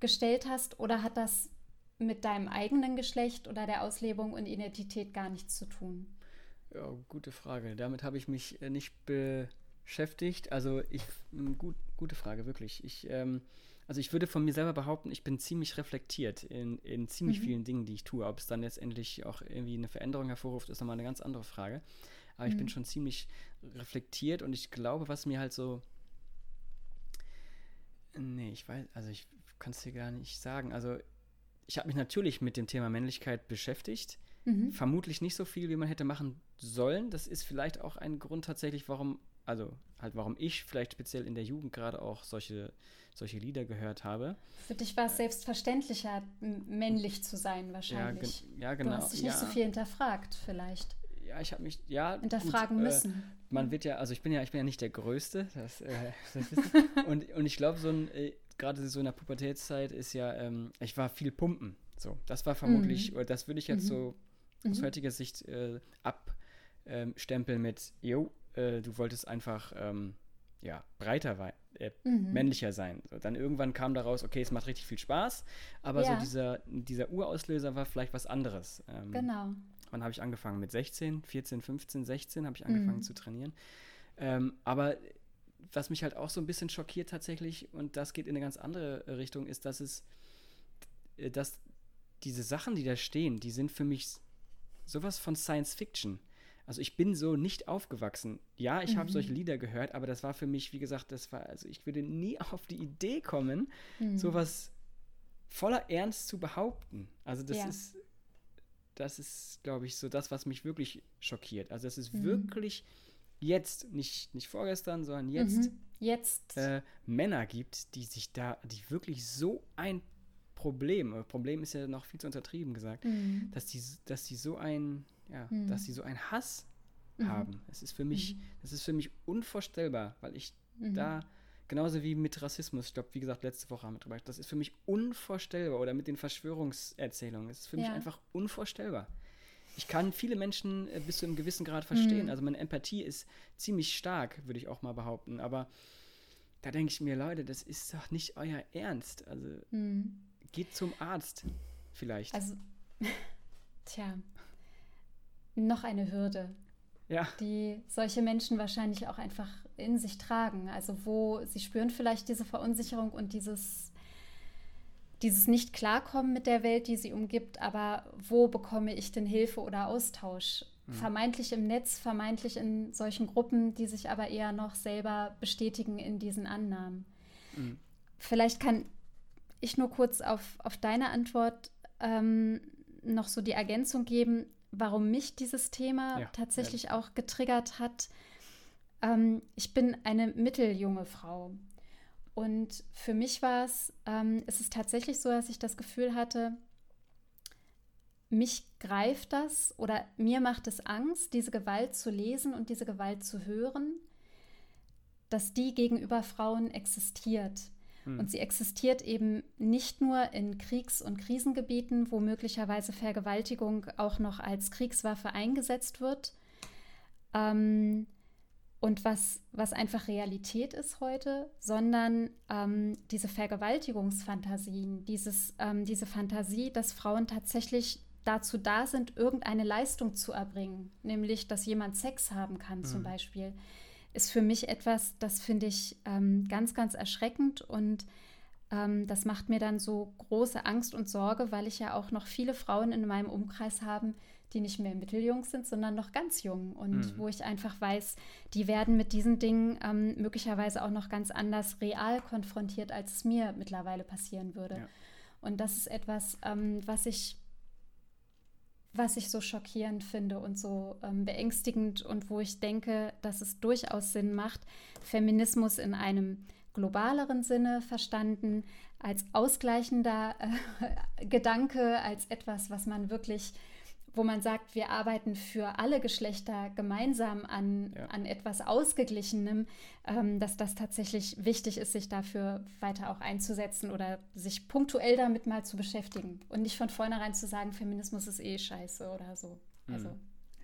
gestellt hast oder hat das mit deinem eigenen Geschlecht oder der Auslebung und Identität gar nichts zu tun? Ja, gute Frage. Damit habe ich mich äh, nicht beschäftigt. Also ich, gut, gute Frage, wirklich. Ich, ähm, also ich würde von mir selber behaupten, ich bin ziemlich reflektiert in, in ziemlich mhm. vielen Dingen, die ich tue. Ob es dann letztendlich auch irgendwie eine Veränderung hervorruft, ist nochmal eine ganz andere Frage. Aber mhm. ich bin mhm. schon ziemlich reflektiert und ich glaube, was mir halt so. Nee, ich weiß, also ich kann es dir gar nicht sagen. Also ich habe mich natürlich mit dem Thema Männlichkeit beschäftigt. Mhm. Vermutlich nicht so viel, wie man hätte machen sollen. Das ist vielleicht auch ein Grund tatsächlich, warum, also halt warum ich vielleicht speziell in der Jugend gerade auch solche, solche Lieder gehört habe. Für dich war es selbstverständlicher, männlich zu sein wahrscheinlich. Ja, ja genau. Du hast dich ja. nicht so viel hinterfragt vielleicht. Ja, ich habe mich, ja. Hinterfragen gut, äh, müssen. Äh, man wird ja, also ich bin ja, ich bin ja nicht der Größte. Das, äh, das und, und ich glaube, so ein, äh, gerade so in der Pubertätszeit ist ja, ähm, ich war viel pumpen. So, das war vermutlich, mhm. oder das würde ich jetzt mhm. so aus mhm. heutiger Sicht äh, abstempeln mit, jo, äh, du wolltest einfach ähm, ja, breiter, äh, mhm. männlicher sein. So, dann irgendwann kam daraus, okay, es macht richtig viel Spaß, aber ja. so dieser, dieser Urauslöser war vielleicht was anderes. Ähm, genau. Wann habe ich angefangen? Mit 16, 14, 15, 16 habe ich angefangen mhm. zu trainieren. Ähm, aber was mich halt auch so ein bisschen schockiert tatsächlich, und das geht in eine ganz andere Richtung, ist, dass es, äh, dass diese Sachen, die da stehen, die sind für mich sowas von Science Fiction. Also ich bin so nicht aufgewachsen. Ja, ich mhm. habe solche Lieder gehört, aber das war für mich, wie gesagt, das war, also ich würde nie auf die Idee kommen, mhm. sowas voller Ernst zu behaupten. Also das ja. ist, das ist, glaube ich, so das, was mich wirklich schockiert. Also es ist mhm. wirklich jetzt, nicht, nicht vorgestern, sondern jetzt, mhm. jetzt. Äh, Männer gibt, die sich da, die wirklich so ein Problem, Problem ist ja noch viel zu untertrieben gesagt, mhm. dass die, dass die so ein, ja, mhm. dass die so einen Hass mhm. haben. Es ist für mich, mhm. das ist für mich unvorstellbar, weil ich mhm. da genauso wie mit Rassismus, ich glaube, wie gesagt, letzte Woche haben wir drüber gesprochen, das ist für mich unvorstellbar oder mit den Verschwörungserzählungen, es ist für ja. mich einfach unvorstellbar. Ich kann viele Menschen äh, bis zu einem gewissen Grad verstehen. Mhm. Also meine Empathie ist ziemlich stark, würde ich auch mal behaupten. Aber da denke ich mir, Leute, das ist doch nicht euer Ernst. Also mhm. geht zum Arzt vielleicht. Also, tja, noch eine Hürde, ja. die solche Menschen wahrscheinlich auch einfach in sich tragen. Also wo sie spüren vielleicht diese Verunsicherung und dieses dieses Nicht-Klarkommen mit der Welt, die sie umgibt, aber wo bekomme ich denn Hilfe oder Austausch? Mhm. Vermeintlich im Netz, vermeintlich in solchen Gruppen, die sich aber eher noch selber bestätigen in diesen Annahmen. Mhm. Vielleicht kann ich nur kurz auf, auf deine Antwort ähm, noch so die Ergänzung geben, warum mich dieses Thema ja, tatsächlich ja. auch getriggert hat. Ähm, ich bin eine mitteljunge Frau. Und für mich war es, ähm, ist es tatsächlich so, dass ich das Gefühl hatte, mich greift das oder mir macht es Angst, diese Gewalt zu lesen und diese Gewalt zu hören, dass die gegenüber Frauen existiert. Hm. Und sie existiert eben nicht nur in Kriegs- und Krisengebieten, wo möglicherweise Vergewaltigung auch noch als Kriegswaffe eingesetzt wird. Ähm, und was, was einfach Realität ist heute, sondern ähm, diese Vergewaltigungsfantasien, dieses, ähm, diese Fantasie, dass Frauen tatsächlich dazu da sind, irgendeine Leistung zu erbringen, nämlich dass jemand Sex haben kann mhm. zum Beispiel, ist für mich etwas, das finde ich ähm, ganz, ganz erschreckend und ähm, das macht mir dann so große Angst und Sorge, weil ich ja auch noch viele Frauen in meinem Umkreis habe, die nicht mehr mitteljung sind, sondern noch ganz jung und mhm. wo ich einfach weiß, die werden mit diesen Dingen ähm, möglicherweise auch noch ganz anders real konfrontiert, als es mir mittlerweile passieren würde. Ja. Und das ist etwas, ähm, was ich was ich so schockierend finde und so ähm, beängstigend und wo ich denke, dass es durchaus Sinn macht, Feminismus in einem globaleren Sinne verstanden, als ausgleichender äh, Gedanke, als etwas, was man wirklich wo man sagt, wir arbeiten für alle Geschlechter gemeinsam an, ja. an etwas Ausgeglichenem, ähm, dass das tatsächlich wichtig ist, sich dafür weiter auch einzusetzen oder sich punktuell damit mal zu beschäftigen und nicht von vornherein zu sagen, Feminismus ist eh scheiße oder so. Mhm. Also,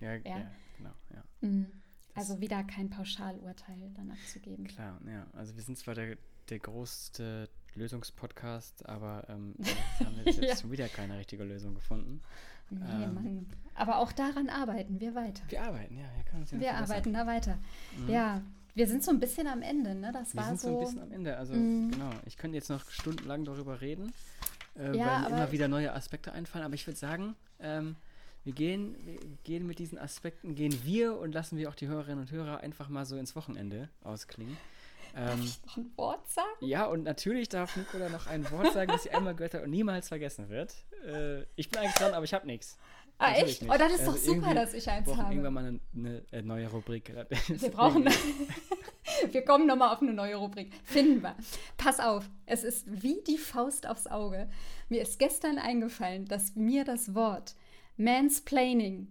ja, ja. ja genau. Ja. Mhm. Also wieder kein Pauschalurteil dann abzugeben. Klar, ja. Also wir sind zwar der, der größte Lösungspodcast, aber ähm, haben jetzt, jetzt schon wieder keine richtige Lösung gefunden. Nee, ähm, Mann. Aber auch daran arbeiten wir weiter. Wir arbeiten, ja. ja wir arbeiten da weiter. Mhm. Ja, wir sind so ein bisschen am Ende, ne? Das wir war sind so, so ein bisschen am Ende. Also, mhm. genau. Ich könnte jetzt noch stundenlang darüber reden, äh, ja, weil mir immer wieder neue Aspekte einfallen. Aber ich würde sagen, ähm, wir gehen, wir gehen mit diesen Aspekten, gehen wir und lassen wir auch die Hörerinnen und Hörer einfach mal so ins Wochenende ausklingen. Ähm, darf ich noch ein Wort sagen? Ja, und natürlich darf Nicola noch ein Wort sagen, das sie einmal gehört hat und niemals vergessen wird. Äh, ich bin eigentlich dran, aber ich habe nichts. Ah, echt? Nicht. Oh, dann ist also doch super, dass ich eins habe. irgendwann mal eine, eine, eine neue Rubrik. Wir brauchen. wir kommen nochmal auf eine neue Rubrik. Finden wir. Pass auf, es ist wie die Faust aufs Auge. Mir ist gestern eingefallen, dass mir das Wort Mansplaining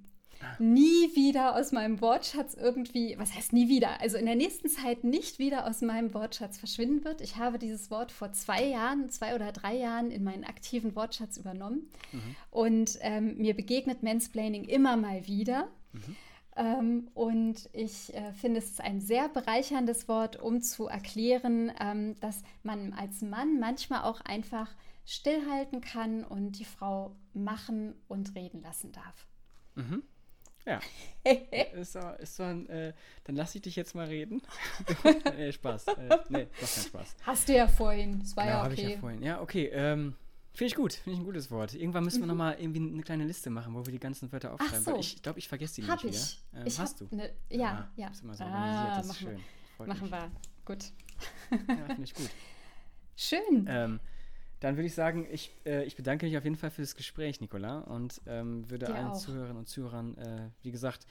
nie wieder aus meinem Wortschatz irgendwie, was heißt nie wieder, also in der nächsten Zeit nicht wieder aus meinem Wortschatz verschwinden wird. Ich habe dieses Wort vor zwei Jahren, zwei oder drei Jahren in meinen aktiven Wortschatz übernommen mhm. und ähm, mir begegnet Mansplaining immer mal wieder. Mhm. Ähm, und ich äh, finde, es ist ein sehr bereicherndes Wort, um zu erklären, ähm, dass man als Mann manchmal auch einfach stillhalten kann und die Frau machen und reden lassen darf. Mhm. Ja. ist so, ist so ein, äh, dann lass ich dich jetzt mal reden. nee, Spaß. Äh, nee, doch kein Spaß. Hast du ja vorhin. Das war genau, ja okay. ich ja vorhin. Ja, okay. Ähm, Finde ich gut. Finde ich ein gutes Wort. Irgendwann müssen wir mhm. nochmal irgendwie eine kleine Liste machen, wo wir die ganzen Wörter aufschreiben. Ach so. Weil ich glaube, ich vergesse die hab nicht ich. wieder. Ähm, ich hast du? Ne, ja, ah, ja. Ist immer so ah, das ist schön. Freut machen mich. wir. Gut. ja, finde ich gut. Schön. Ähm, dann würde ich sagen, ich, äh, ich bedanke mich auf jeden Fall für das Gespräch, Nicola, und ähm, würde Dir allen auch. Zuhörerinnen und Zuhörern, äh, wie gesagt,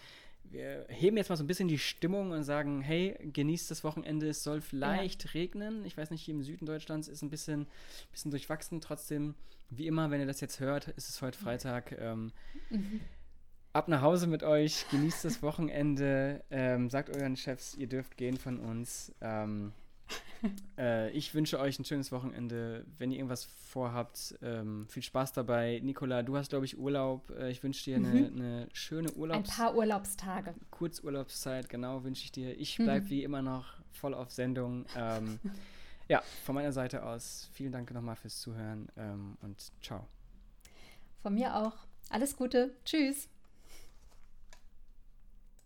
wir heben jetzt mal so ein bisschen die Stimmung und sagen, hey, genießt das Wochenende, es soll vielleicht ja. regnen. Ich weiß nicht, hier im Süden Deutschlands ist ein bisschen, bisschen durchwachsen. Trotzdem, wie immer, wenn ihr das jetzt hört, ist es heute Freitag. Ähm, mhm. Ab nach Hause mit euch, genießt das Wochenende, ähm, sagt euren Chefs, ihr dürft gehen von uns. Ähm, äh, ich wünsche euch ein schönes Wochenende. Wenn ihr irgendwas vorhabt, ähm, viel Spaß dabei. Nicola, du hast, glaube ich, Urlaub. Äh, ich wünsche dir eine, mhm. eine schöne Urlaubs... Ein paar Urlaubstage. Kurzurlaubszeit, genau, wünsche ich dir. Ich bleibe mhm. wie immer noch voll auf Sendung. Ähm, ja, von meiner Seite aus vielen Dank nochmal fürs Zuhören ähm, und ciao. Von mir auch. Alles Gute. Tschüss.